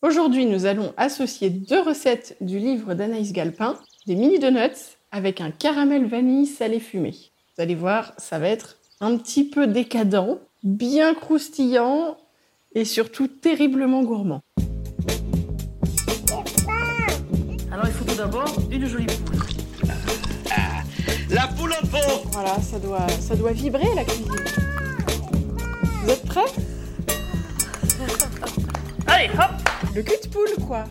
Aujourd'hui, nous allons associer deux recettes du livre d'Anaïs Galpin, des mini donuts avec un caramel vanille salé fumé. Vous allez voir, ça va être un petit peu décadent, bien croustillant et surtout terriblement gourmand. Alors il faut tout d'abord une jolie poule. La poule au pot Voilà, ça doit, ça doit vibrer la cuisine. Vous êtes prêts? Allez, hop Le cul de poule, quoi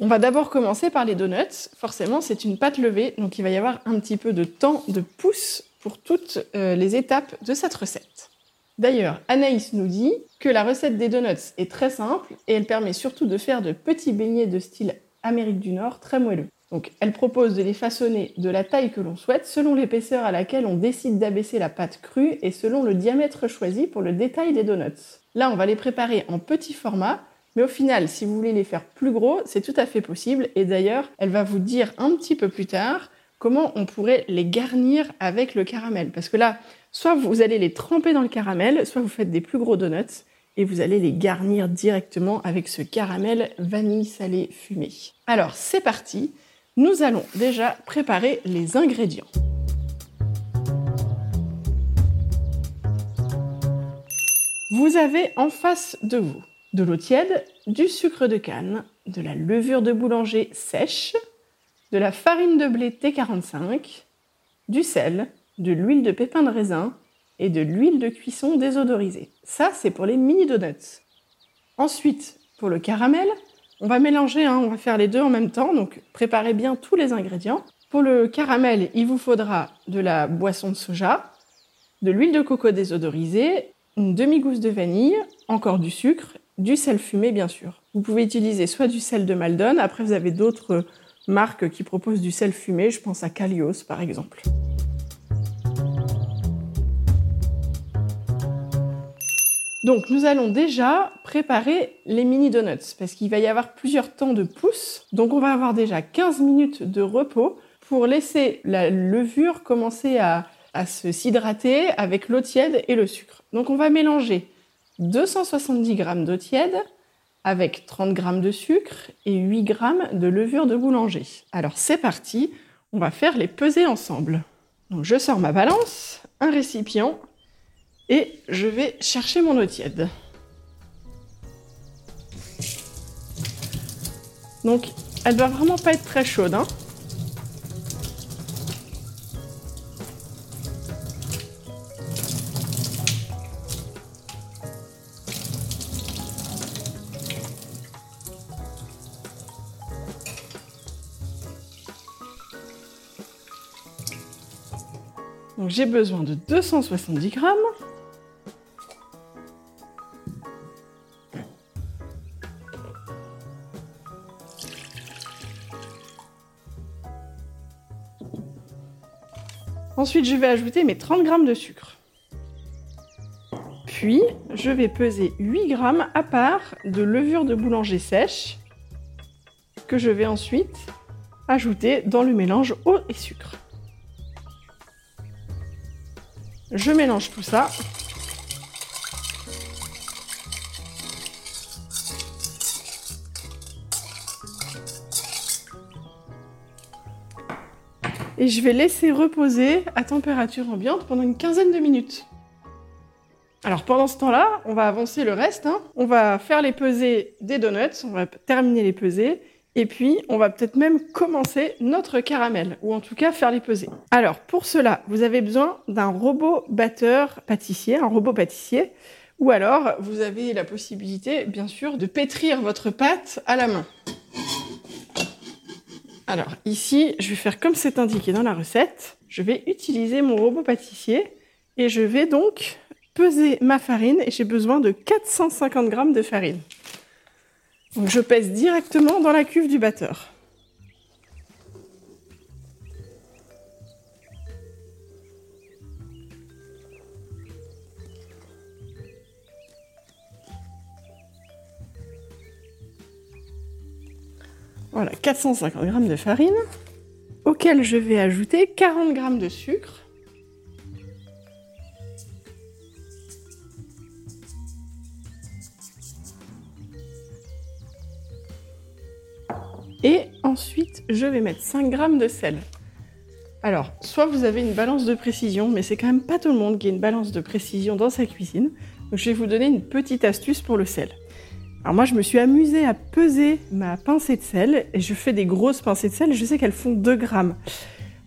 On va d'abord commencer par les donuts. Forcément, c'est une pâte levée, donc il va y avoir un petit peu de temps de pouce pour toutes euh, les étapes de cette recette. D'ailleurs, Anaïs nous dit que la recette des donuts est très simple et elle permet surtout de faire de petits beignets de style Amérique du Nord très moelleux. Donc, elle propose de les façonner de la taille que l'on souhaite selon l'épaisseur à laquelle on décide d'abaisser la pâte crue et selon le diamètre choisi pour le détail des donuts. Là, on va les préparer en petit format, mais au final, si vous voulez les faire plus gros, c'est tout à fait possible. Et d'ailleurs, elle va vous dire un petit peu plus tard comment on pourrait les garnir avec le caramel. Parce que là, soit vous allez les tremper dans le caramel, soit vous faites des plus gros donuts et vous allez les garnir directement avec ce caramel vanille salé fumé. Alors, c'est parti. Nous allons déjà préparer les ingrédients. Vous avez en face de vous de l'eau tiède, du sucre de canne, de la levure de boulanger sèche, de la farine de blé T45, du sel, de l'huile de pépin de raisin et de l'huile de cuisson désodorisée. Ça, c'est pour les mini donuts. Ensuite, pour le caramel, on va mélanger, hein, on va faire les deux en même temps, donc préparez bien tous les ingrédients. Pour le caramel, il vous faudra de la boisson de soja, de l'huile de coco désodorisée, une demi-gousse de vanille, encore du sucre, du sel fumé bien sûr. Vous pouvez utiliser soit du sel de Maldon, après vous avez d'autres marques qui proposent du sel fumé, je pense à Calios par exemple. Donc nous allons déjà préparer les mini donuts parce qu'il va y avoir plusieurs temps de pouce. Donc on va avoir déjà 15 minutes de repos pour laisser la levure commencer à, s'hydrater avec l'eau tiède et le sucre. Donc on va mélanger 270 g d'eau tiède avec 30 g de sucre et 8 g de levure de boulanger. Alors c'est parti, on va faire les peser ensemble. Je sors ma balance, un récipient et je vais chercher mon eau tiède. Donc elle doit vraiment pas être très chaude. Hein Donc j'ai besoin de 270 grammes. Ensuite, je vais ajouter mes 30 grammes de sucre. Puis, je vais peser 8 grammes à part de levure de boulanger sèche que je vais ensuite ajouter dans le mélange eau et sucre. Je mélange tout ça. Et je vais laisser reposer à température ambiante pendant une quinzaine de minutes. Alors pendant ce temps-là, on va avancer le reste. Hein. On va faire les pesées des donuts, on va terminer les pesées. Et puis, on va peut-être même commencer notre caramel, ou en tout cas faire les pesées. Alors, pour cela, vous avez besoin d'un robot batteur pâtissier, un robot pâtissier, ou alors vous avez la possibilité, bien sûr, de pétrir votre pâte à la main. Alors, ici, je vais faire comme c'est indiqué dans la recette. Je vais utiliser mon robot pâtissier et je vais donc peser ma farine et j'ai besoin de 450 g de farine. Je pèse directement dans la cuve du batteur. Voilà, 450 g de farine, auquel je vais ajouter 40 g de sucre. Et ensuite, je vais mettre 5 g de sel. Alors, soit vous avez une balance de précision, mais c'est quand même pas tout le monde qui a une balance de précision dans sa cuisine. Donc je vais vous donner une petite astuce pour le sel. Alors moi, je me suis amusée à peser ma pincée de sel et je fais des grosses pincées de sel. Je sais qu'elles font 2 grammes.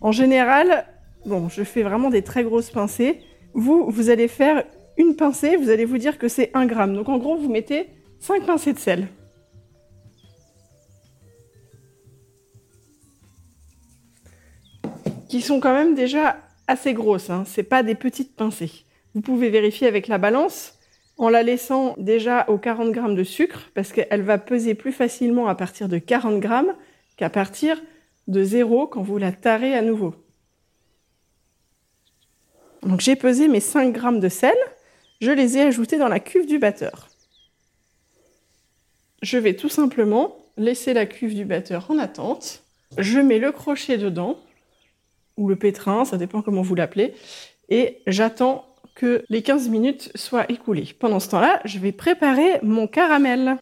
En général, bon, je fais vraiment des très grosses pincées. Vous, vous allez faire une pincée, vous allez vous dire que c'est 1 gramme. Donc en gros, vous mettez 5 pincées de sel. Qui sont quand même déjà assez grosses, hein. c'est pas des petites pincées. Vous pouvez vérifier avec la balance en la laissant déjà aux 40 grammes de sucre, parce qu'elle va peser plus facilement à partir de 40 grammes qu'à partir de zéro quand vous la tarez à nouveau. Donc j'ai pesé mes 5 grammes de sel, je les ai ajoutés dans la cuve du batteur. Je vais tout simplement laisser la cuve du batteur en attente. Je mets le crochet dedans, ou le pétrin, ça dépend comment vous l'appelez, et j'attends que les 15 minutes soient écoulées. Pendant ce temps-là, je vais préparer mon caramel.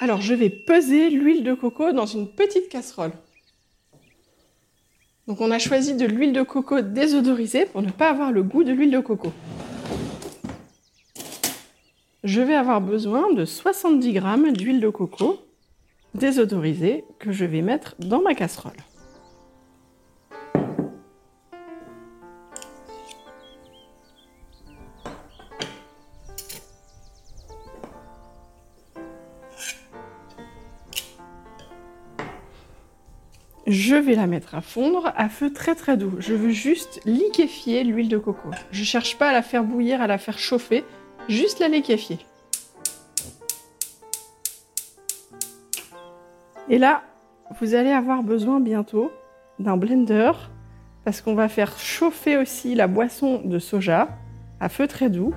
Alors, je vais peser l'huile de coco dans une petite casserole. Donc, on a choisi de l'huile de coco désodorisée pour ne pas avoir le goût de l'huile de coco. Je vais avoir besoin de 70 g d'huile de coco désodorisée que je vais mettre dans ma casserole. Je vais la mettre à fondre à feu très très doux. Je veux juste liquéfier l'huile de coco. Je cherche pas à la faire bouillir, à la faire chauffer, juste la liquéfier. Et là, vous allez avoir besoin bientôt d'un blender parce qu'on va faire chauffer aussi la boisson de soja à feu très doux.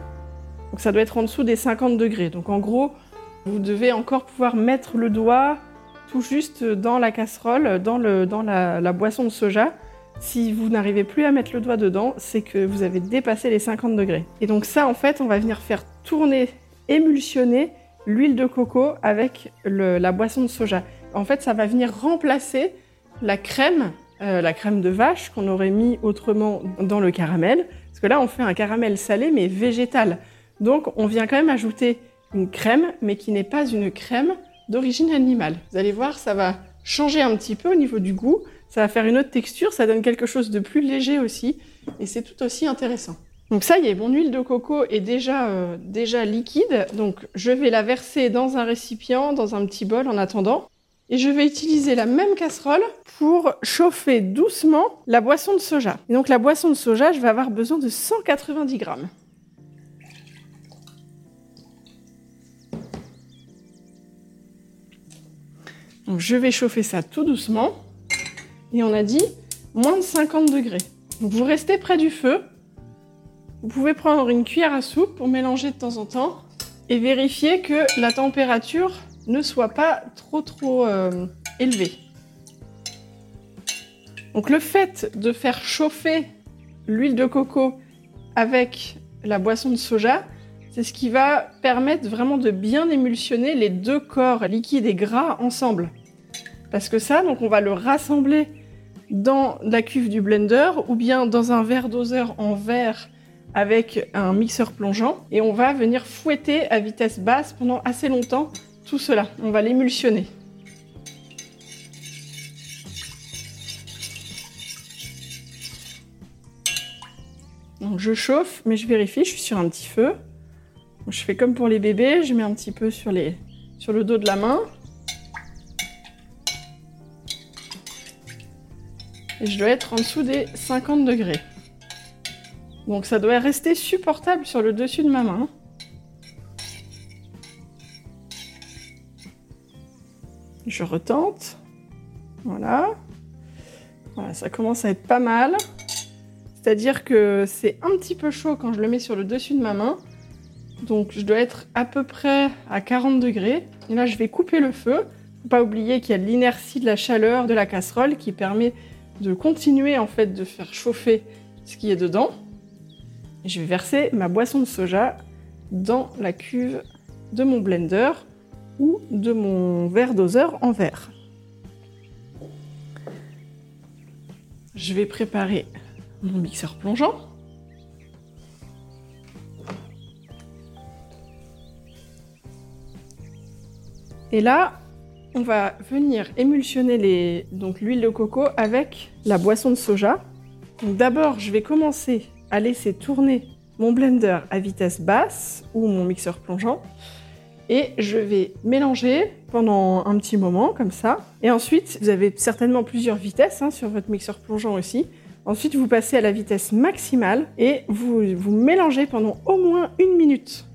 Donc ça doit être en dessous des 50 degrés. Donc en gros, vous devez encore pouvoir mettre le doigt tout juste dans la casserole, dans, le, dans la, boisson de soja. Si vous n'arrivez plus à mettre le doigt dedans, c'est que vous avez dépassé les 50 degrés. Et donc ça, en fait, on va venir faire tourner, émulsionner l'huile de coco avec la boisson de soja. En fait, ça va venir remplacer la crème, euh, la crème de vache qu'on aurait mis autrement dans le caramel. Parce que là, on fait un caramel salé, mais végétal. Donc, on vient quand même ajouter une crème, mais qui n'est pas une crème d'origine animale. Vous allez voir, ça va changer un petit peu au niveau du goût, ça va faire une autre texture, ça donne quelque chose de plus léger aussi, et c'est tout aussi intéressant. Donc ça y est, mon huile de coco est déjà, euh, déjà liquide, donc je vais la verser dans un récipient, dans un petit bol en attendant. Et je vais utiliser la même casserole pour chauffer doucement la boisson de soja. Et donc la boisson de soja, je vais avoir besoin de 190 grammes. Je vais chauffer ça tout doucement. Et on a dit moins de 50 degrés. Donc vous restez près du feu. Vous pouvez prendre une cuillère à soupe pour mélanger de temps en temps et vérifier que la température ne soit pas trop trop euh, élevée. Donc le fait de faire chauffer l'huile de coco avec la boisson de soja, c'est ce qui va permettre vraiment de bien émulsionner les deux corps liquides et gras ensemble. Parce que ça, donc on va le rassembler dans la cuve du blender ou bien dans un verre doseur en verre avec un mixeur plongeant et on va venir fouetter à vitesse basse pendant assez longtemps tout cela. On va l'émulsionner. Donc je chauffe, mais je vérifie, je suis sur un petit feu. Je fais comme pour les bébés, je mets un petit peu sur, sur le dos de la main. Et je dois être en dessous des 50 degrés. Donc ça doit rester supportable sur le dessus de ma main. Je retente. Voilà. Voilà, ça commence à être pas mal. C'est-à-dire que c'est un petit peu chaud quand je le mets sur le dessus de ma main. Donc je dois être à peu près à 40 degrés. Et là, je vais couper le feu. Faut pas oublier qu'il y a l'inertie de la chaleur de la casserole qui permet de continuer en fait de faire chauffer ce qui est dedans. Et je vais verser ma boisson de soja dans la cuve de mon blender ou de mon verre doseur en verre. Je vais préparer mon mixeur plongeant. Et là, on va venir émulsionner l'huile de coco avec la boisson de soja. D'abord, je vais commencer à laisser tourner mon blender à vitesse basse ou mon mixeur plongeant et je vais mélanger pendant un petit moment comme ça. Et ensuite, vous avez certainement plusieurs vitesses hein, sur votre mixeur plongeant aussi. Ensuite, vous passez à la vitesse maximale et vous, mélangez pendant au moins une minute.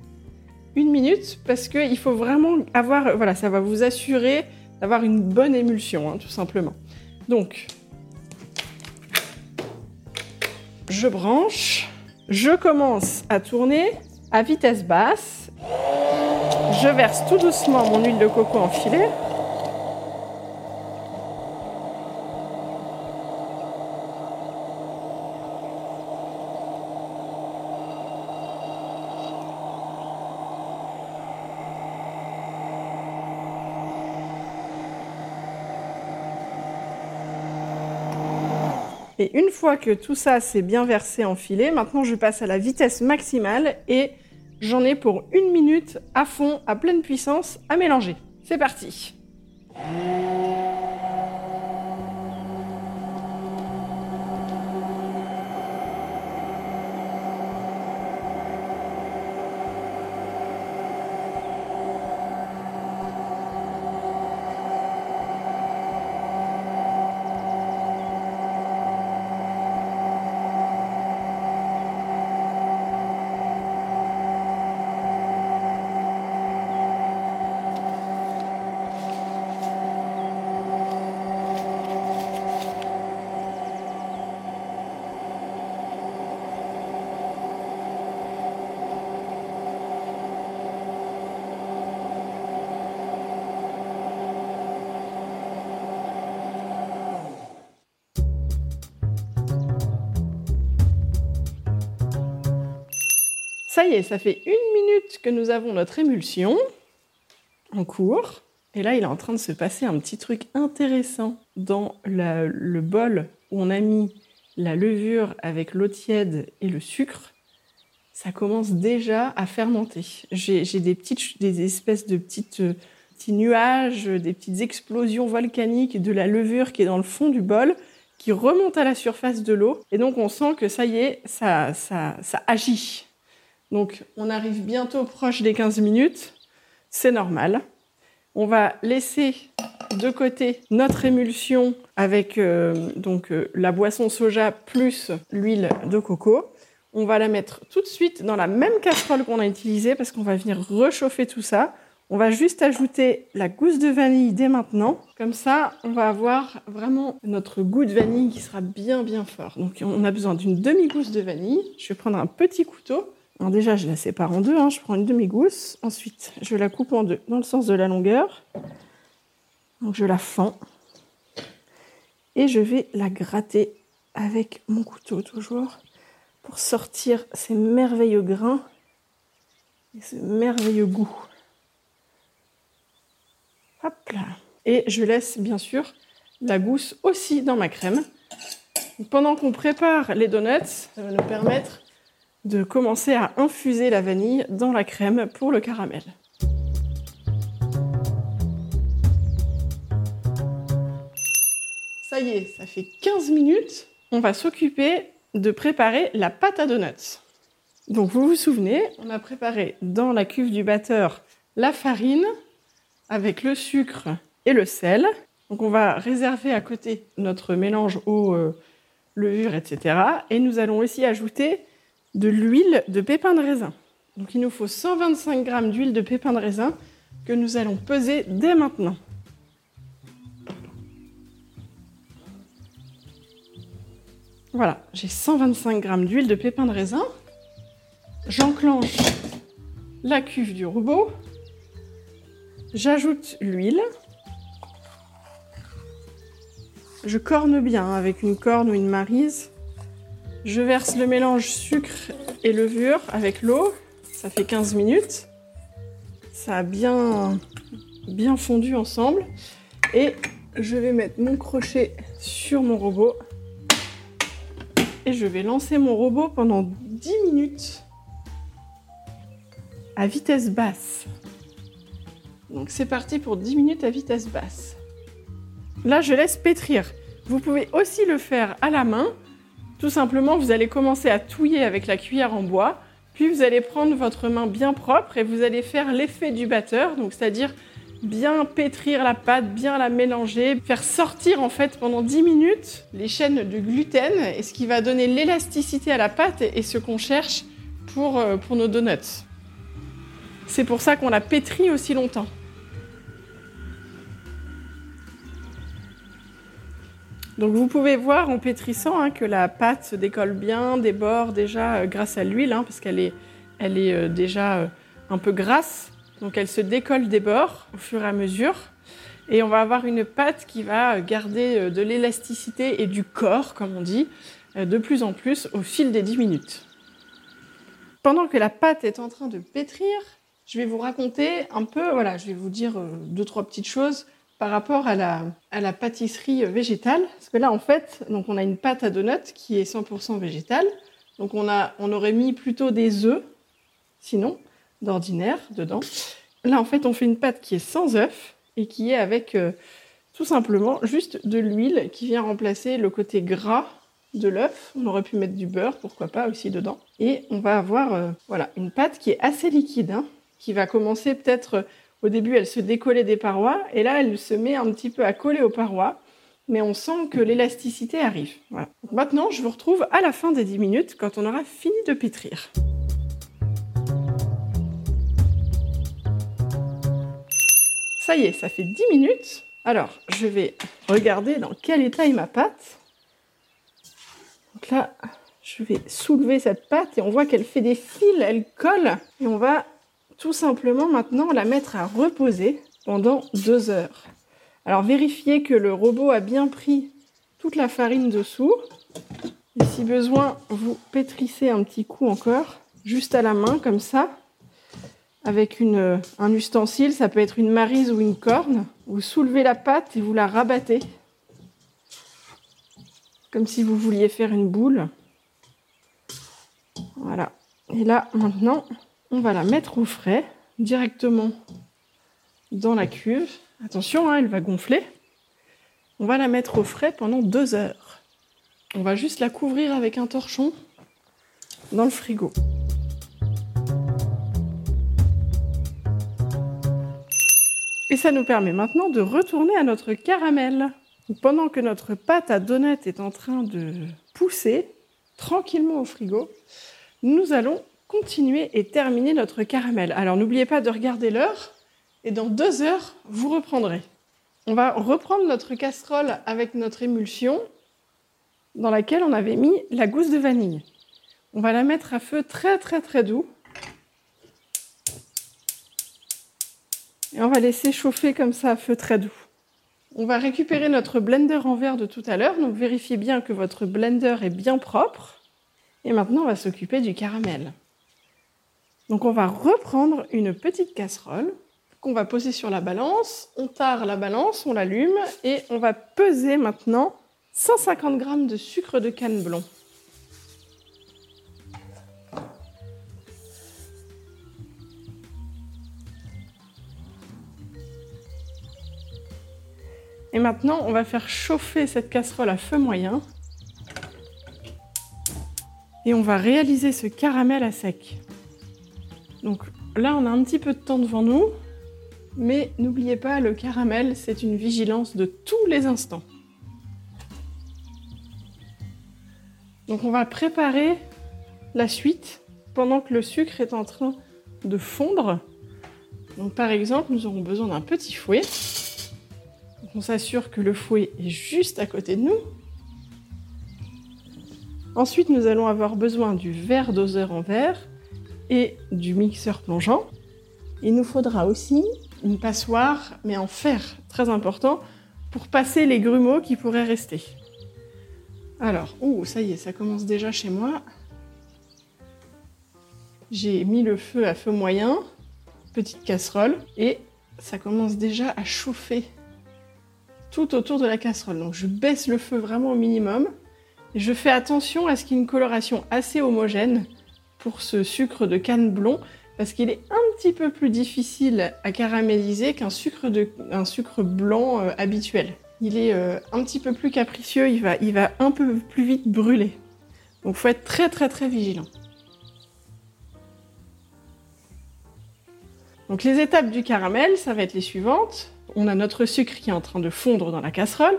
Une minute parce qu'il faut vraiment avoir, voilà, ça va vous assurer d'avoir une bonne émulsion, hein, tout simplement. Donc, je branche, je commence à tourner à vitesse basse. Je verse tout doucement mon huile de coco en filet. Et une fois que tout ça s'est bien versé en filet, maintenant je passe à la vitesse maximale et j'en ai pour une minute à fond, à pleine puissance, à mélanger. C'est parti Ça y est, ça fait une minute que nous avons notre émulsion en cours. Et là, il est en train de se passer un petit truc intéressant dans le bol où on a mis la levure avec l'eau tiède et le sucre. Ça commence déjà à fermenter. J'ai des petites, des espèces de petites, euh, petits nuages, des petites explosions volcaniques de la levure qui est dans le fond du bol, qui remonte à la surface de l'eau. Et donc, on sent que ça y est, ça, ça agit. Donc, on arrive bientôt proche des 15 minutes. C'est normal. On va laisser de côté notre émulsion avec euh, donc euh, la boisson soja plus l'huile de coco. On va la mettre tout de suite dans la même casserole qu'on a utilisée parce qu'on va venir réchauffer tout ça. On va juste ajouter la gousse de vanille dès maintenant. Comme ça, on va avoir vraiment notre goût de vanille qui sera bien bien fort. Donc on a besoin d'une demi-gousse de vanille. Je vais prendre un petit couteau. Déjà, je la sépare en deux. hein. Je prends une demi-gousse. Ensuite, je la coupe en deux dans le sens de la longueur. Donc je la fends. Et je vais la gratter avec mon couteau toujours pour sortir ces merveilleux grains et ce merveilleux goût. Hop là. Et je laisse bien sûr la gousse aussi dans ma crème. Pendant qu'on prépare les donuts, ça va nous permettre de commencer à infuser la vanille dans la crème pour le caramel. Ça y est, ça fait 15 minutes. On va s'occuper de préparer la pâte à donuts. Donc vous vous souvenez, on a préparé dans la cuve du batteur la farine avec le sucre et le sel. Donc on va réserver à côté notre mélange eau, euh, levure, etc. Et nous allons aussi ajouter de l'huile de pépins de raisin. Donc il nous faut 125 g d'huile de pépins de raisin que nous allons peser dès maintenant. Voilà, j'ai 125 g d'huile de pépins de raisin. J'enclenche la cuve du robot. J'ajoute l'huile. Je corne bien avec une corne ou une marise. Je verse le mélange sucre et levure avec l'eau. Ça fait 15 minutes. Ça a bien, fondu ensemble. Et je vais mettre mon crochet sur mon robot. Et je vais lancer mon robot pendant 10 minutes à vitesse basse. Donc c'est parti pour 10 minutes à vitesse basse. Là, je laisse pétrir. Vous pouvez aussi le faire à la main. Tout simplement, vous allez commencer à touiller avec la cuillère en bois, puis vous allez prendre votre main bien propre et vous allez faire l'effet du batteur, donc c'est-à-dire bien pétrir la pâte, bien la mélanger, faire sortir en fait pendant 10 minutes les chaînes de gluten et ce qui va donner l'élasticité à la pâte et ce qu'on cherche pour, euh, pour nos donuts. C'est pour ça qu'on la pétrit aussi longtemps. Donc vous pouvez voir en pétrissant hein, que la pâte se décolle bien des déjà euh, grâce à l'huile, hein, parce qu'elle est, elle est euh, déjà euh, un peu grasse. Donc elle se décolle des bords au fur et à mesure. Et on va avoir une pâte qui va garder de l'élasticité et du corps, comme on dit, de plus en plus au fil des 10 minutes. Pendant que la pâte est en train de pétrir, je vais vous raconter un peu, voilà, je vais vous dire deux, trois petites choses par rapport à la, pâtisserie végétale. Parce que là, en fait, donc on a une pâte à donuts qui est 100% végétale. Donc on, a, on aurait mis plutôt des œufs, sinon, d'ordinaire, dedans. Là, en fait, on fait une pâte qui est sans œufs et qui est avec euh, tout simplement juste de l'huile qui vient remplacer le côté gras de l'œuf. On aurait pu mettre du beurre, pourquoi pas aussi dedans. Et on va avoir euh, voilà, une pâte qui est assez liquide, hein, qui va commencer peut-être au début, elle se décollait des parois et là, elle se met un petit peu à coller aux parois. Mais on sent que l'élasticité arrive. maintenant, je vous retrouve à la fin des 10 minutes quand on aura fini de pétrir. Ça y est, ça fait 10 minutes. Alors, je vais regarder dans quel état est ma pâte. Donc là, je vais soulever cette pâte et on voit qu'elle fait des fils, elle colle. Et on va tout simplement maintenant la mettre à reposer pendant deux heures. Alors vérifiez que le robot a bien pris toute la farine dessous. Et si besoin, vous pétrissez un petit coup encore, juste à la main comme ça, avec un ustensile, ça peut être une marise ou une corne. Vous soulevez la pâte et vous la rabattez, comme si vous vouliez faire une boule. Voilà. Et là, maintenant, on va la mettre au frais directement dans la cuve. Attention, hein, elle va gonfler. On va la mettre au frais pendant deux heures. On va juste la couvrir avec un torchon dans le frigo. Et ça nous permet maintenant de retourner à notre caramel. Pendant que notre pâte à donut est en train de pousser tranquillement au frigo, nous allons continuer et terminer notre caramel. Alors n'oubliez pas de regarder l'heure et dans deux heures, vous reprendrez. On va reprendre notre casserole avec notre émulsion dans laquelle on avait mis la gousse de vanille. On va la mettre à feu très très très doux. Et on va laisser chauffer comme ça à feu très doux. On va récupérer notre blender en verre de tout à l'heure, donc vérifiez bien que votre blender est bien propre. Et maintenant, on va s'occuper du caramel. Donc on va reprendre une petite casserole qu'on va poser sur la balance. On tare la balance, on l'allume et on va peser maintenant 150 g de sucre de canne blond. Et maintenant, on va faire chauffer cette casserole à feu moyen. Et on va réaliser ce caramel à sec. Donc là, on a un petit peu de temps devant nous, mais n'oubliez pas, le caramel, c'est une vigilance de tous les instants. Donc on va préparer la suite pendant que le sucre est en train de fondre. Donc par exemple, nous aurons besoin d'un petit fouet. on s'assure que le fouet est juste à côté de nous. Ensuite, nous allons avoir besoin du verre doseur en verre et du mixeur plongeant. Il nous faudra aussi une passoire, mais en fer, très important, pour passer les grumeaux qui pourraient rester. Alors, ouh, ça y est, ça commence déjà chez moi. J'ai mis le feu à feu moyen, petite casserole, et ça commence déjà à chauffer tout autour de la casserole. Donc je baisse le feu vraiment au minimum. Et je fais attention à ce qu'il y ait une coloration assez homogène pour ce sucre de canne blond parce qu'il est un petit peu plus difficile à caraméliser qu'un sucre, blanc euh, habituel. Il est euh, un petit peu plus capricieux, il va, il un peu plus vite brûler. Donc faut être très très très vigilant. Donc les étapes du caramel, ça va être les suivantes. On a notre sucre qui est en train de fondre dans la casserole.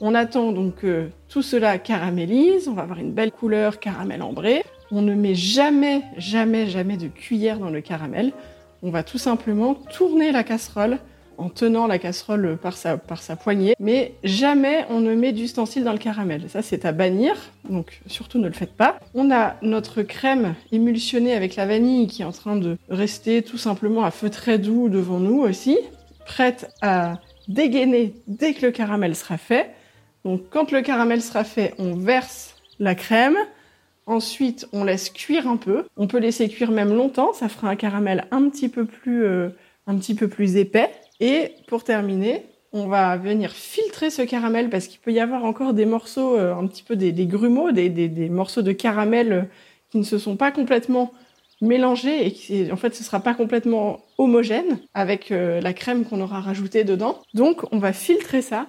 On attend donc que tout cela caramélise. On va avoir une belle couleur caramel ambré. On ne met jamais, jamais, jamais de cuillère dans le caramel. On va tout simplement tourner la casserole en tenant la casserole par sa, poignée, mais jamais on ne met d'ustensile dans le caramel. Ça, c'est à bannir, donc surtout ne le faites pas. On a notre crème émulsionnée avec la vanille qui est en train de rester tout simplement à feu très doux devant nous aussi, prête à dégainer dès que le caramel sera fait. Donc quand le caramel sera fait, on verse la crème, Ensuite, on laisse cuire un peu. On peut laisser cuire même longtemps. Ça fera un caramel un petit peu plus, euh, un petit peu plus épais. Et pour terminer, on va venir filtrer ce caramel parce qu'il peut y avoir encore des morceaux, euh, un petit peu des, grumeaux, des, morceaux de caramel euh, qui ne se sont pas complètement mélangés et qui, en fait, ce sera pas complètement homogène avec la crème qu'on aura rajoutée dedans. Donc, on va filtrer ça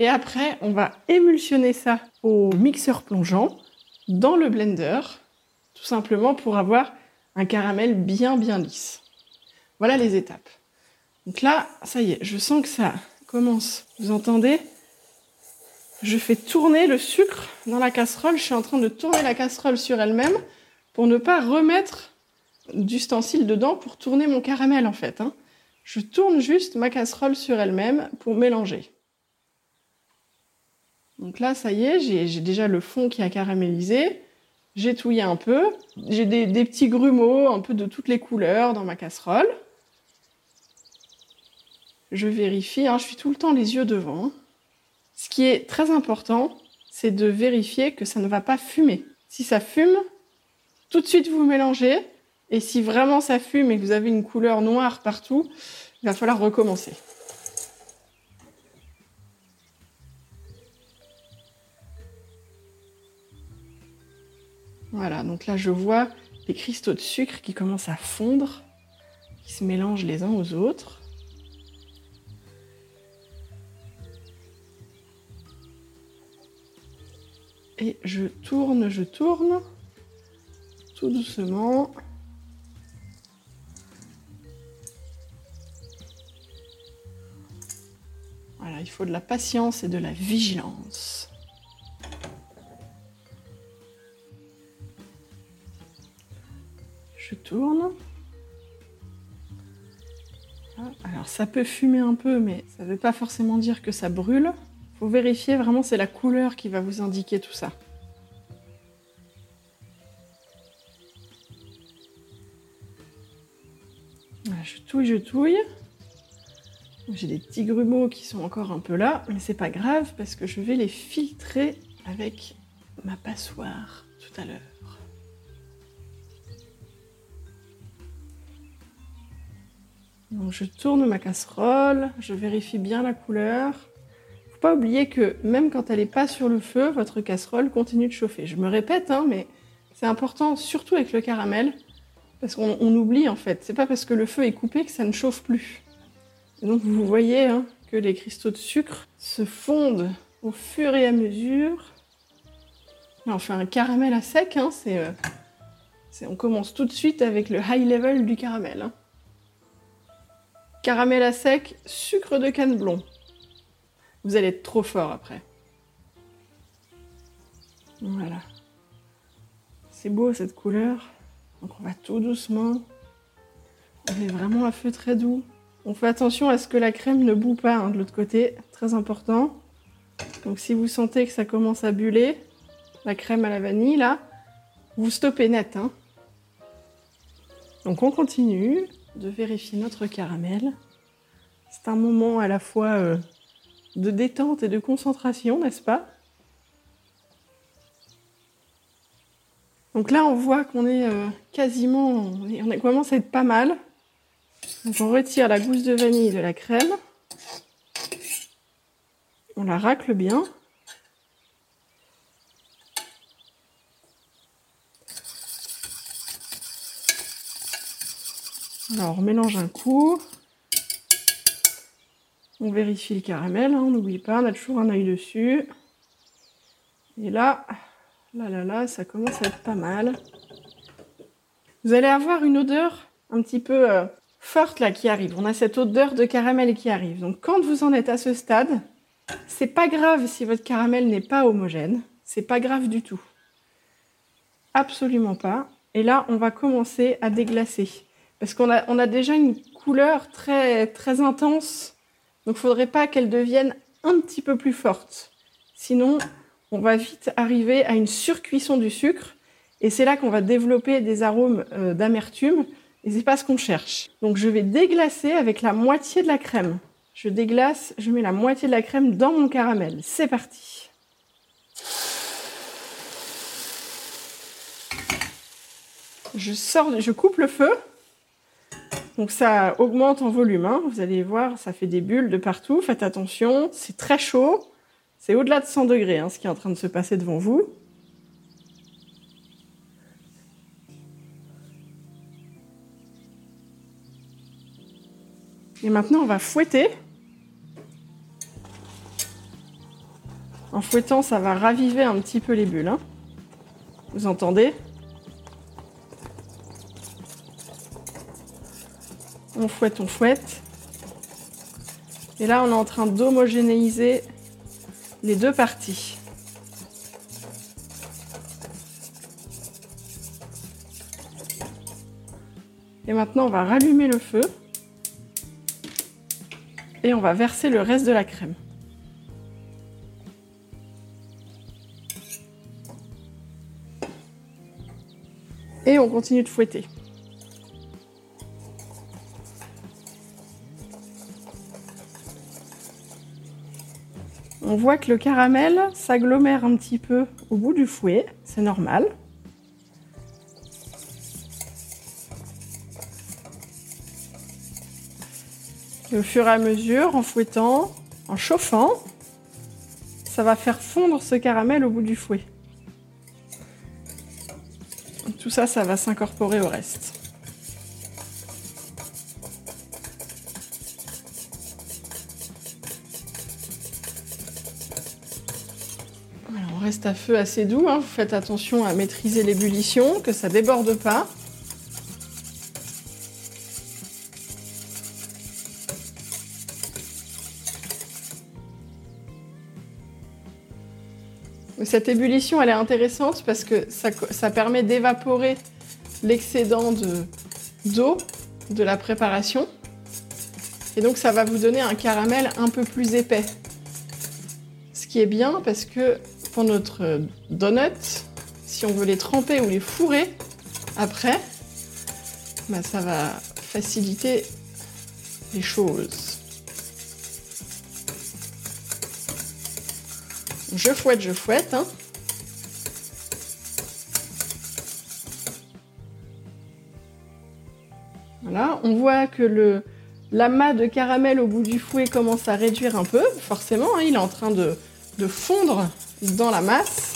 et après, on va émulsionner ça au mixeur plongeant dans le blender, tout simplement pour avoir un caramel bien bien lisse. Voilà les étapes. Donc là, ça y est, je sens que ça commence. Vous entendez? Je fais tourner le sucre dans la casserole. Je suis en train de tourner la casserole sur elle-même pour ne pas remettre d'ustensiles dedans pour tourner mon caramel en fait. Hein. Je tourne juste ma casserole sur elle-même pour mélanger. Donc là, ça y est, j'ai déjà le fond qui a caramélisé. J'ai touillé un peu. J'ai des, petits grumeaux, un peu de toutes les couleurs dans ma casserole. Je vérifie, hein, je suis tout le temps les yeux devant. Ce qui est très important, c'est de vérifier que ça ne va pas fumer. Si ça fume, tout de suite vous mélangez. Et si vraiment ça fume et que vous avez une couleur noire partout, il va falloir recommencer. Voilà, donc là je vois les cristaux de sucre qui commencent à fondre, qui se mélangent les uns aux autres. Et je tourne, je tourne, tout doucement. Voilà, il faut de la patience et de la vigilance. Tourne. Ah, alors ça peut fumer un peu, mais ça ne veut pas forcément dire que ça brûle. Faut vérifier vraiment, c'est la couleur qui va vous indiquer tout ça. je touille, je touille. J'ai des petits grumeaux qui sont encore un peu là, mais c'est pas grave parce que je vais les filtrer avec ma passoire tout à l'heure. Je tourne ma casserole, je vérifie bien la couleur. Faut pas oublier que même quand elle n'est pas sur le feu, votre casserole continue de chauffer. Je me répète, hein, mais c'est important, surtout avec le caramel, parce qu'on oublie en fait. C'est pas parce que le feu est coupé que ça ne chauffe plus. donc vous voyez hein, que les cristaux de sucre se fondent au fur et à mesure. on fait un caramel à sec, hein, euh, on commence tout de suite avec le high level du caramel. Caramel à sec, sucre de canne blond. Vous allez être trop fort après. Voilà. C'est beau cette couleur. Donc on va tout doucement. On est vraiment à feu très doux. On fait attention à ce que la crème ne boue pas hein, de l'autre côté. Très important. Donc si vous sentez que ça commence à buller, la crème à la vanille là, vous stoppez net. Hein. Donc on continue de vérifier notre caramel. C'est un moment à la fois euh, de détente et de concentration, n'est-ce pas? Donc là, on voit qu'on est euh, quasiment, on, commence à être pas mal. Donc on retire la gousse de vanille de la crème. On la racle bien. Alors on mélange un coup. On vérifie le caramel, hein, on n'oublie pas, on a toujours un œil dessus. Et là, là, là, là, ça commence à être pas mal. Vous allez avoir une odeur un petit peu euh, forte là qui arrive. On a cette odeur de caramel qui arrive. Donc quand vous en êtes à ce stade, c'est pas grave si votre caramel n'est pas homogène. C'est pas grave du tout. Absolument pas. Et là, on va commencer à déglacer. Parce qu'on a, déjà une couleur très, intense. Donc il faudrait pas qu'elle devienne un petit peu plus forte. Sinon, on va vite arriver à une surcuisson du sucre. Et c'est là qu'on va développer des arômes euh, d'amertume. Et c'est pas ce qu'on cherche. Donc je vais déglacer avec la moitié de la crème. Je déglace, je mets la moitié de la crème dans mon caramel. C'est parti. Je coupe le feu. Donc ça augmente en volume. hein. Vous allez voir, ça fait des bulles de partout. Faites attention, c'est très chaud. C'est au-delà de 100 degrés hein, ce qui est en train de se passer devant vous. Et maintenant, on va fouetter. En fouettant, ça va raviver un petit peu les bulles. hein. Vous entendez? On fouette, on fouette. Et là, on est en train d'homogénéiser les deux parties. Et maintenant, on va rallumer le feu. Et on va verser le reste de la crème. Et on continue de fouetter. On voit que le caramel s'agglomère un petit peu au bout du fouet, c'est normal. Et au fur et à mesure, en fouettant, en chauffant, ça va faire fondre ce caramel au bout du fouet. Tout ça, ça va s'incorporer au reste. Alors, on à feu assez doux. hein. Vous faites attention à maîtriser l'ébullition, que ça déborde pas. Cette ébullition, elle est intéressante parce que ça, ça permet d'évaporer l'excédent de- d'eau de la préparation. Et donc, ça va vous donner un caramel un peu plus épais. Ce qui est bien parce que pour notre euh, donut, si on veut les tremper ou les fourrer après, bah, ça va faciliter les choses. Je fouette, je fouette. hein. Voilà, on voit que le l'amas de caramel au bout du fouet commence à réduire un peu, forcément, hein, il est en train de, de fondre dans la masse.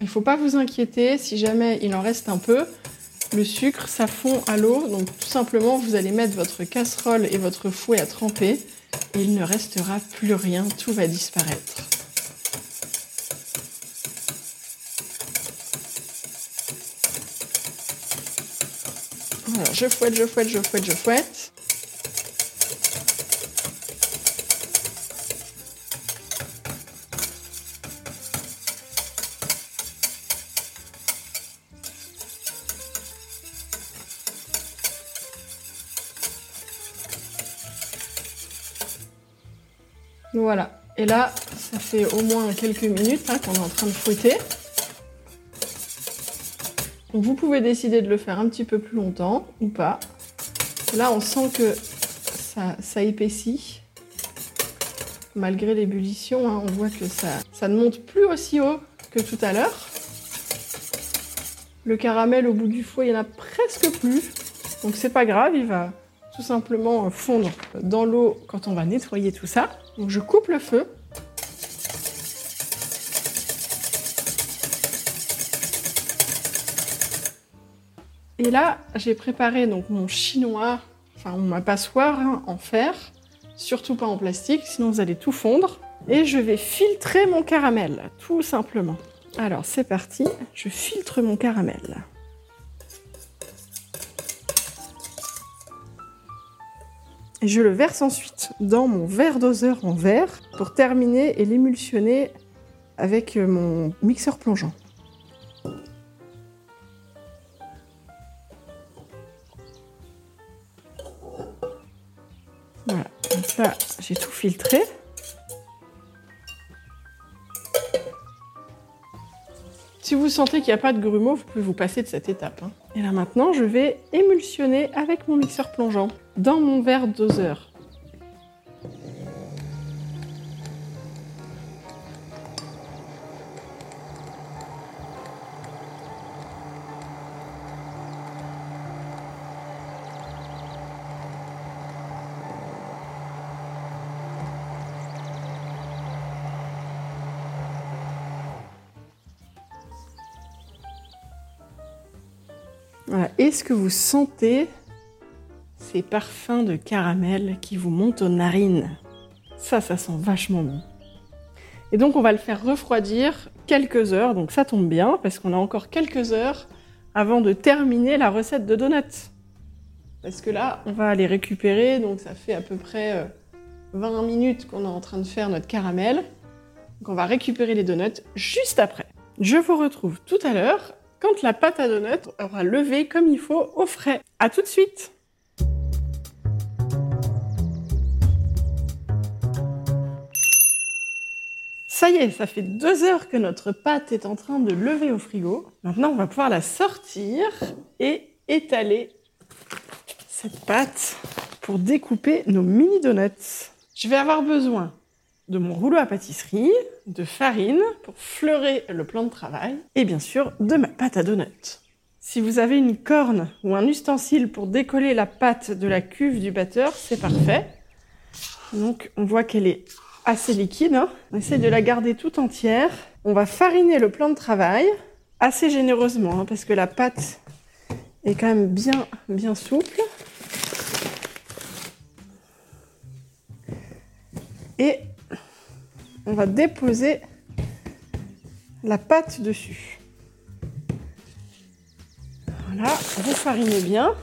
Il ne faut pas vous inquiéter si jamais il en reste un peu. Le sucre, ça fond à l'eau, donc tout simplement, vous allez mettre votre casserole et votre fouet à tremper et il ne restera plus rien, tout va disparaître. Je fouette, je fouette, je fouette, je fouette. Voilà. Et là, ça fait au moins quelques minutes hein, qu'on est en train de fouetter. Vous pouvez décider de le faire un petit peu plus longtemps ou pas. Là, on sent que ça, épaissit. Malgré l'ébullition, hein, on voit que ça, ne monte plus aussi haut que tout à l'heure. Le caramel au bout du foie, il n'y en a presque plus. Donc c'est pas grave, il va tout simplement fondre dans l'eau quand on va nettoyer tout ça. Donc je coupe le feu. Et là, j'ai préparé donc mon chinois, enfin ma passoire hein, en fer, surtout pas en plastique, sinon vous allez tout fondre. Et je vais filtrer mon caramel, tout simplement. Alors c'est parti, je filtre mon caramel. Et je le verse ensuite dans mon verre doseur en verre pour terminer et l'émulsionner avec mon mixeur plongeant. J'ai tout filtré. Si vous sentez qu'il n'y a pas de grumeaux, vous pouvez vous passer de cette étape. hein. Et là maintenant, je vais émulsionner avec mon mixeur plongeant dans mon verre doseur. Est-ce que vous sentez ces parfums de caramel qui vous montent aux narines? Ça, ça sent vachement bon. Et donc, on va le faire refroidir quelques heures. Donc, ça tombe bien parce qu'on a encore quelques heures avant de terminer la recette de donuts. Parce que là, on va les récupérer. Donc, ça fait à peu près euh, 20 minutes qu'on est en train de faire notre caramel. Donc, on va récupérer les donuts juste après. Je vous retrouve tout à l'heure la pâte à donuts aura levé comme il faut au frais. À tout de suite Ça y est, ça fait deux heures que notre pâte est en train de lever au frigo. Maintenant, on va pouvoir la sortir et étaler cette pâte pour découper nos mini donuts. Je vais avoir besoin de mon rouleau à pâtisserie, de farine pour fleurer le plan de travail et bien sûr de ma pâte à donuts. Si vous avez une corne ou un ustensile pour décoller la pâte de la cuve du batteur, c'est parfait. Donc on voit qu'elle est assez liquide. hein. On essaie de la garder tout entière. On va fariner le plan de travail assez généreusement hein, parce que la pâte est quand même bien bien souple. On va déposer la pâte dessus. Voilà, vous farinez bien.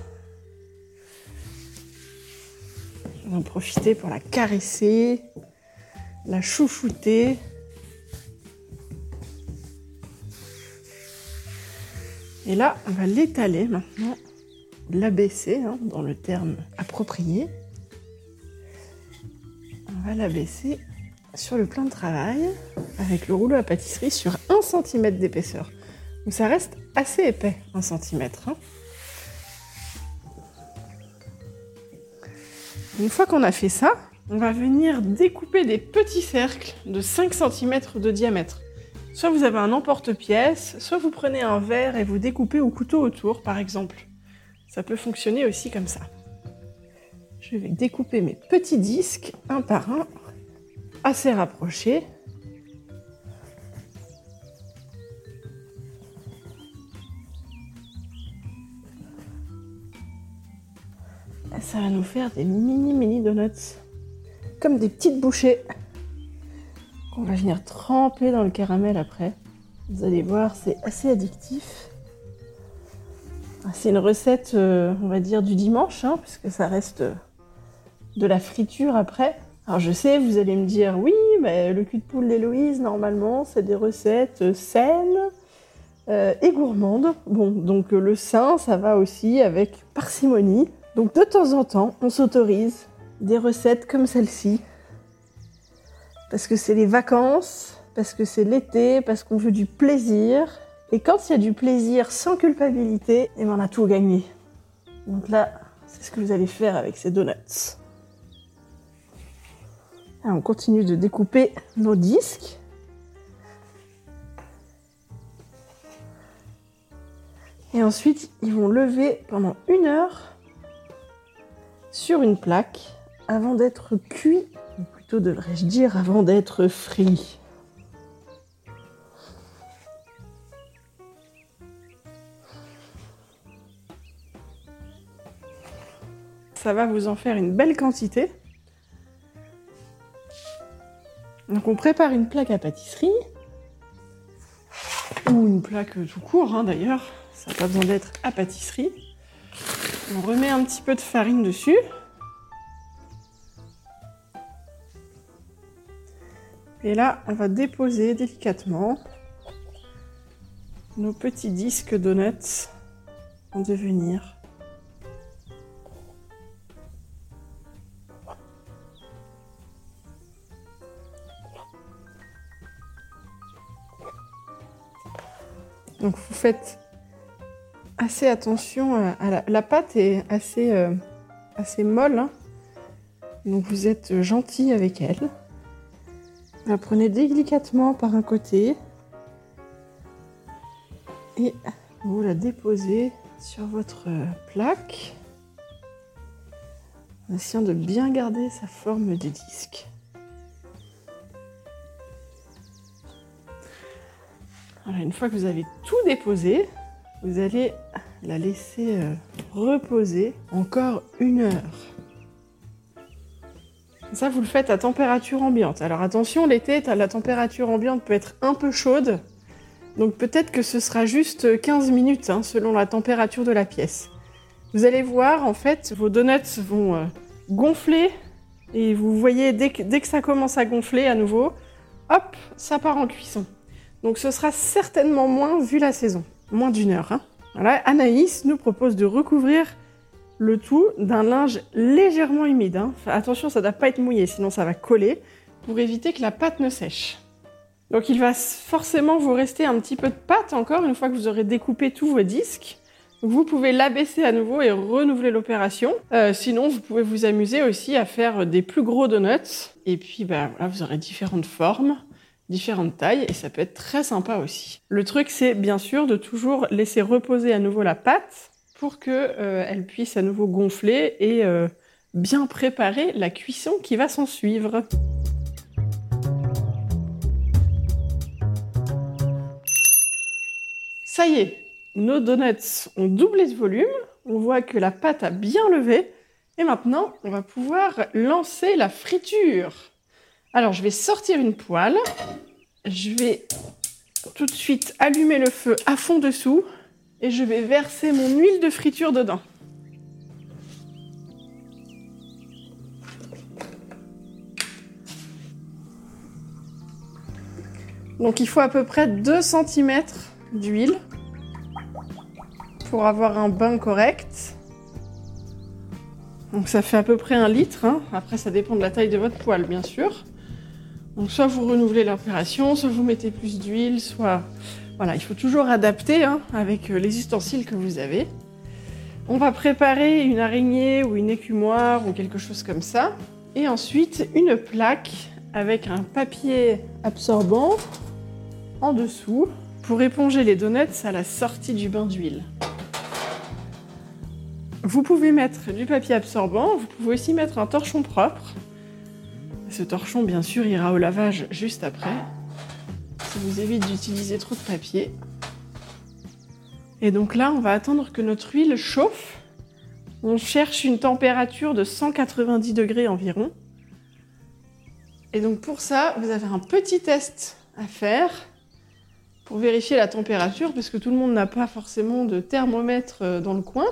On va en profiter pour la caresser, la chouchouter. Et là, on va l'étaler maintenant, l'abaisser hein, dans le terme approprié. On va l'abaisser sur le plan de travail avec le rouleau à pâtisserie sur 1 cm d'épaisseur. Donc ça reste assez épais, 1 cm. Une fois qu'on a fait ça, on va venir découper des petits cercles de 5 cm de diamètre. Soit vous avez un emporte-pièce, soit vous prenez un verre et vous découpez au couteau autour, par exemple. Ça peut fonctionner aussi comme ça. Je vais découper mes petits disques un par un, assez rapprochés. Ça va nous faire des mini mini donuts, comme des petites bouchées qu'on va venir tremper dans le caramel après. Vous allez voir, c'est assez addictif. Ah, C'est une recette, euh, on va dire, du dimanche, hein, puisque ça reste euh, de la friture après. Alors je sais, vous allez me dire, oui, mais le cul de poule d'Héloïse, normalement, c'est des recettes euh, saines euh, et gourmandes. Bon, donc euh, le sain, ça va aussi avec parcimonie. Donc de temps en temps, on s'autorise des recettes comme celle-ci. Parce que c'est les vacances, parce que c'est l'été, parce qu'on veut du plaisir. Et quand il y a du plaisir sans culpabilité, et ben on a tout gagné. Donc là, c'est ce que vous allez faire avec ces donuts. On continue de découper nos disques. Et ensuite, ils vont lever pendant une heure sur une plaque avant d'être cuits, ou plutôt devrais-je dire avant d'être frits. Ça va vous en faire une belle quantité. Donc on prépare une plaque à pâtisserie, ou une plaque tout court hein, d'ailleurs, ça n'a pas besoin d'être à pâtisserie. On remet un petit peu de farine dessus. Et là, on va déposer délicatement nos petits disques donuts en devenir. Donc vous faites assez attention à la, pâte est assez, euh, molle. Hein. Donc vous êtes gentil avec elle. La prenez délicatement par un côté et vous la déposez sur votre plaque en essayant de bien garder sa forme de disque. Une fois que vous avez tout déposé, vous allez la laisser euh, reposer encore une heure. Ça, vous le faites à température ambiante. Alors attention, l'été, la température ambiante peut être un peu chaude. Donc peut-être que ce sera juste 15 minutes, hein, selon la température de la pièce. Vous allez voir, en fait, vos donuts vont euh, gonfler. Et vous voyez, dès que, dès que ça commence à gonfler à nouveau, hop, ça part en cuisson. Donc ce sera certainement moins vu la saison, moins d'une heure. Hein. Voilà, Anaïs nous propose de recouvrir le tout d'un linge légèrement humide. Hein. attention, ça ne doit pas être mouillé, sinon ça va coller, pour éviter que la pâte ne sèche. Donc il va forcément vous rester un petit peu de pâte encore une fois que vous aurez découpé tous vos disques. vous pouvez l'abaisser à nouveau et renouveler l'opération. Euh, sinon, vous pouvez vous amuser aussi à faire des plus gros donuts. Et puis, bah, voilà, vous aurez différentes formes différentes tailles et ça peut être très sympa aussi. Le truc c'est bien sûr de toujours laisser reposer à nouveau la pâte pour que euh, puisse à nouveau gonfler et euh, bien préparer la cuisson qui va s'en suivre. Ça y est, nos donuts ont doublé de volume, on voit que la pâte a bien levé et maintenant on va pouvoir lancer la friture. Alors, je vais sortir une poêle. Je vais tout de suite allumer le feu à fond dessous et je vais verser mon huile de friture dedans. Donc il faut à peu près 2 cm d'huile pour avoir un bain correct. Donc ça fait à peu près un litre. Hein. Après ça dépend de la taille de votre poêle bien sûr. Donc soit vous renouvelez l'opération, soit vous mettez plus d'huile, soit... Voilà, il faut toujours adapter hein, avec euh, les ustensiles que vous avez. On va préparer une araignée ou une écumoire ou quelque chose comme ça. Et ensuite une plaque avec un papier absorbant en dessous pour éponger les donuts à la sortie du bain d'huile. Vous pouvez mettre du papier absorbant, vous pouvez aussi mettre un torchon propre. Torchon, bien sûr, ira au lavage juste après. Ça vous évite d'utiliser trop de papier. Et donc là, on va attendre que notre huile chauffe. On cherche une température de 190 degrés environ. Et donc pour ça, vous avez un petit test à faire pour vérifier la température, parce que tout le monde n'a pas forcément de thermomètre euh, dans le coin.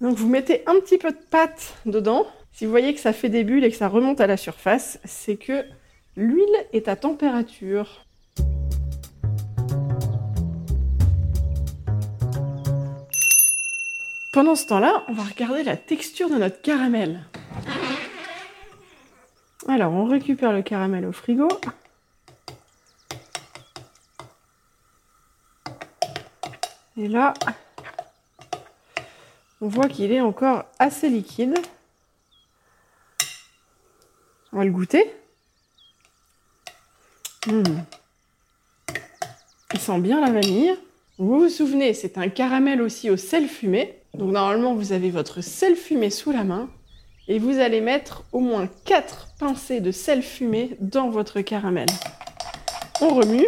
Donc vous mettez un petit peu de pâte dedans. Si vous voyez que ça fait des bulles et que ça remonte à la surface, c'est que l'huile est à température. Pendant ce temps-là, on va regarder la texture de notre caramel. Alors, on récupère le caramel au frigo. Et là, on voit qu'il est encore assez liquide. On va le goûter. Mmh. Il sent bien la vanille. Vous vous souvenez, c'est un caramel aussi au sel fumé. Donc normalement, vous avez votre sel fumé sous la main et vous allez mettre au moins 4 pincées de sel fumé dans votre caramel. On remue.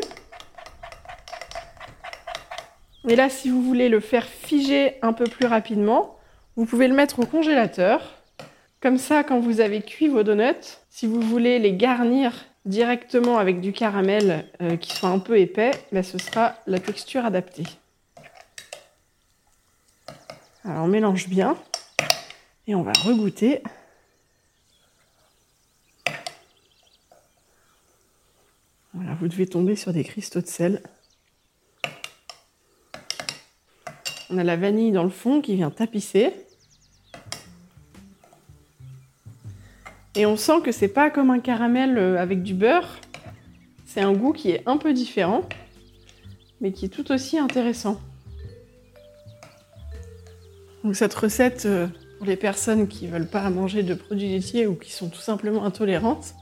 Et là, si vous voulez le faire figer un peu plus rapidement, vous pouvez le mettre au congélateur. Comme ça, quand vous avez cuit vos donuts, si vous voulez les garnir directement avec du caramel euh, qui soit un peu épais, ben, ce sera la texture adaptée. Alors on mélange bien et on va regoûter. Voilà, vous devez tomber sur des cristaux de sel. On a la vanille dans le fond qui vient tapisser. Et on sent que c'est pas comme un caramel euh, avec du beurre. C'est un goût qui est un peu différent, mais qui est tout aussi intéressant. Donc cette recette, euh, pour les personnes qui veulent pas manger de produits laitiers ou qui sont tout simplement intolérantes,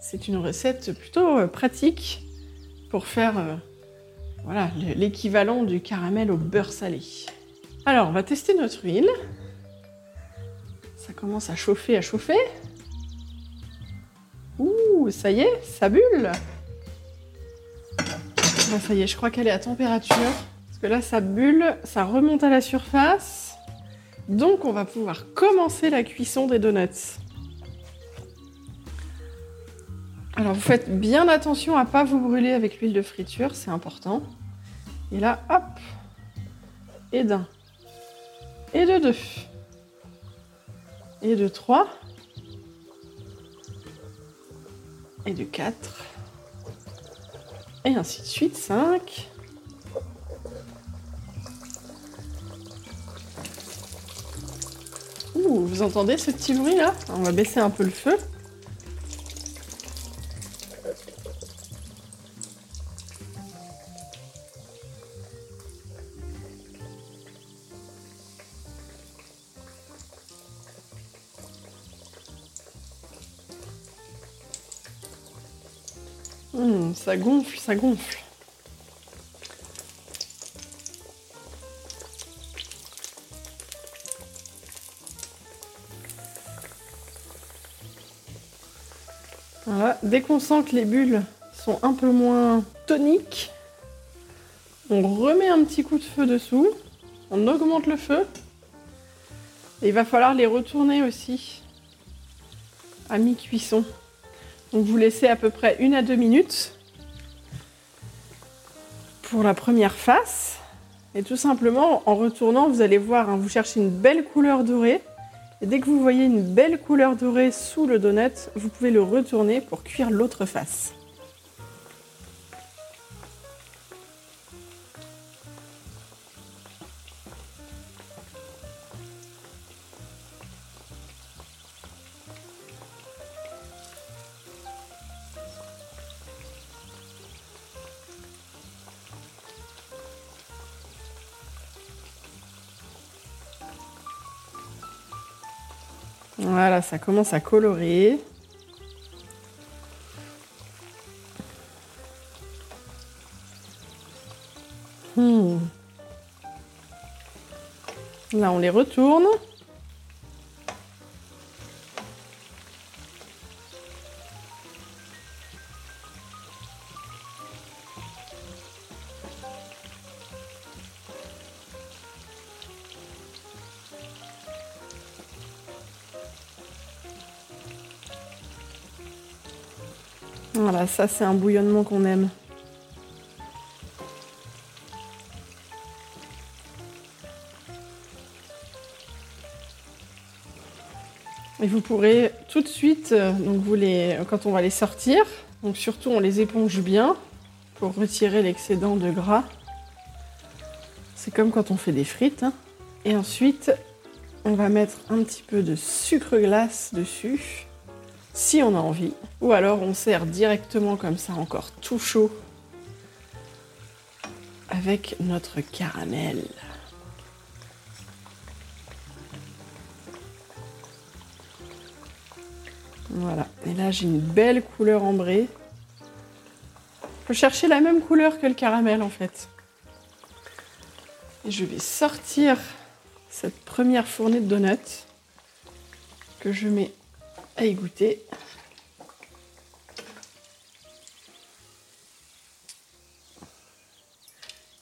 c'est une recette plutôt euh, pratique pour faire voilà, l'équivalent du caramel au beurre salé. Alors, on va tester notre huile. Ça commence à chauffer, à chauffer. Ouh, ça y est, ça bulle. Ça y est, je crois qu'elle est à température. Parce que là, ça bulle, ça remonte à la surface. Donc, on va pouvoir commencer la cuisson des donuts. Alors, vous faites bien attention à ne pas vous brûler avec l'huile de friture, c'est important. Et là, hop, et d'un, et de deux, et de trois, et de 4. Et ainsi de suite, 5. Ouh, vous entendez ce petit bruit là? On va baisser un peu le feu. Ça gonfle, ça gonfle. Voilà. Dès qu'on sent que les bulles sont un peu moins toniques, on remet un petit coup de feu dessous, on augmente le feu. Et il va falloir les retourner aussi à mi-cuisson. Donc vous laissez à peu près une à deux minutes pour la première face. Et tout simplement, en retournant, vous allez voir, hein, vous cherchez une belle couleur dorée. Et dès que vous voyez une belle couleur dorée sous le donut, vous pouvez le retourner pour cuire l'autre face. Voilà, ça commence à colorer. Hmm. Là, on les retourne. Voilà, ça c'est un bouillonnement qu'on aime. Et vous pourrez tout de suite, euh, donc quand on va les sortir, donc surtout on les éponge bien pour retirer l'excédent de gras. C'est comme quand on fait des frites. Hein. Et ensuite, on va mettre un petit peu de sucre glace dessus si on a envie. Ou alors on sert directement comme ça, encore tout chaud, avec notre caramel. Voilà, et là j'ai une belle couleur ambrée. Je peux chercher la même couleur que le caramel en fait. Et je vais sortir cette première fournée de donuts que je mets à égoutter.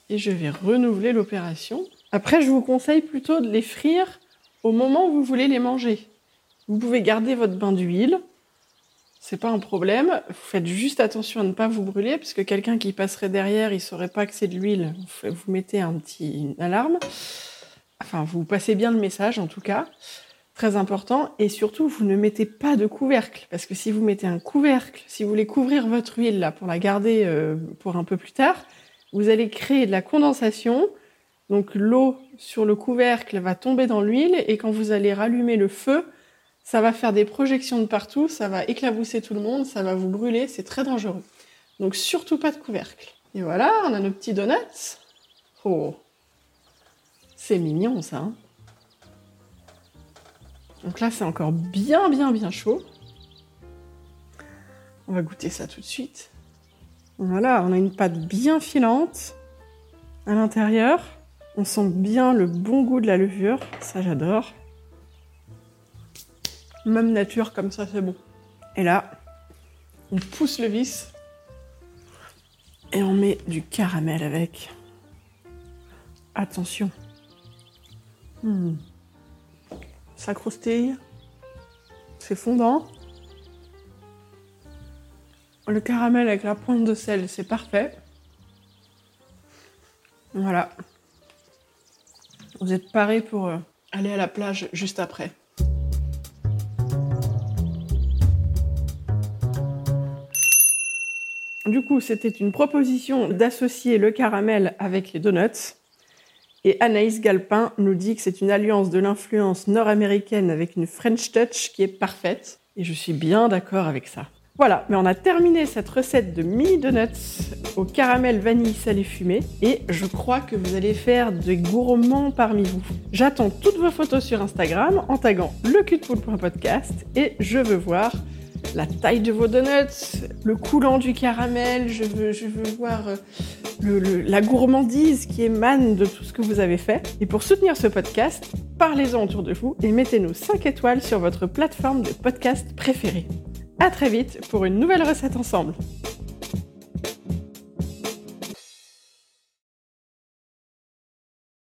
Et je vais renouveler l'opération. Après, je vous conseille plutôt de les frire au moment où vous voulez les manger. Vous pouvez garder votre bain d'huile. C'est pas un problème. Vous faites juste attention à ne pas vous brûler, parce que quelqu'un qui passerait derrière, il saurait pas que c'est de l'huile. Vous mettez un petit alarme. Enfin, vous passez bien le message, en tout cas. Très important. Et surtout, vous ne mettez pas de couvercle. Parce que si vous mettez un couvercle, si vous voulez couvrir votre huile là pour la garder euh, pour un peu plus tard, vous allez créer de la condensation. Donc l'eau sur le couvercle va tomber dans l'huile et quand vous allez rallumer le feu, ça va faire des projections de partout, ça va éclabousser tout le monde, ça va vous brûler, c'est très dangereux. Donc surtout pas de couvercle. Et voilà, on a nos petits donuts. Oh, c'est mignon ça. Hein. Donc là, c'est encore bien, bien, bien chaud. On va goûter ça tout de suite. Voilà, on a une pâte bien filante à l'intérieur. On sent bien le bon goût de la levure. Ça, j'adore. Même nature, comme ça, c'est bon. Et là, on pousse le vis. Et on met du caramel avec. Attention. Hmm. Ça croustille. C'est fondant. Le caramel avec la pointe de sel, c'est parfait. Voilà. Vous êtes parés pour euh, aller à la plage juste après. Du coup, c'était une proposition d'associer le caramel avec les donuts. Et Anaïs Galpin nous dit que c'est une alliance de l'influence nord-américaine avec une French touch qui est parfaite. Et je suis bien d'accord avec ça. Voilà, mais on a terminé cette recette de mini donuts au caramel vanille salé fumé et je crois que vous allez faire des gourmands parmi vous. J'attends toutes vos photos sur Instagram en taguant le cul de podcast et je veux voir la taille de vos donuts, le coulant du caramel, je veux, voir euh, la gourmandise qui émane de tout ce que vous avez fait. Et pour soutenir ce podcast, parlez-en autour de vous et mettez-nous 5 étoiles sur votre plateforme de podcast préférée. À très vite pour une nouvelle recette ensemble.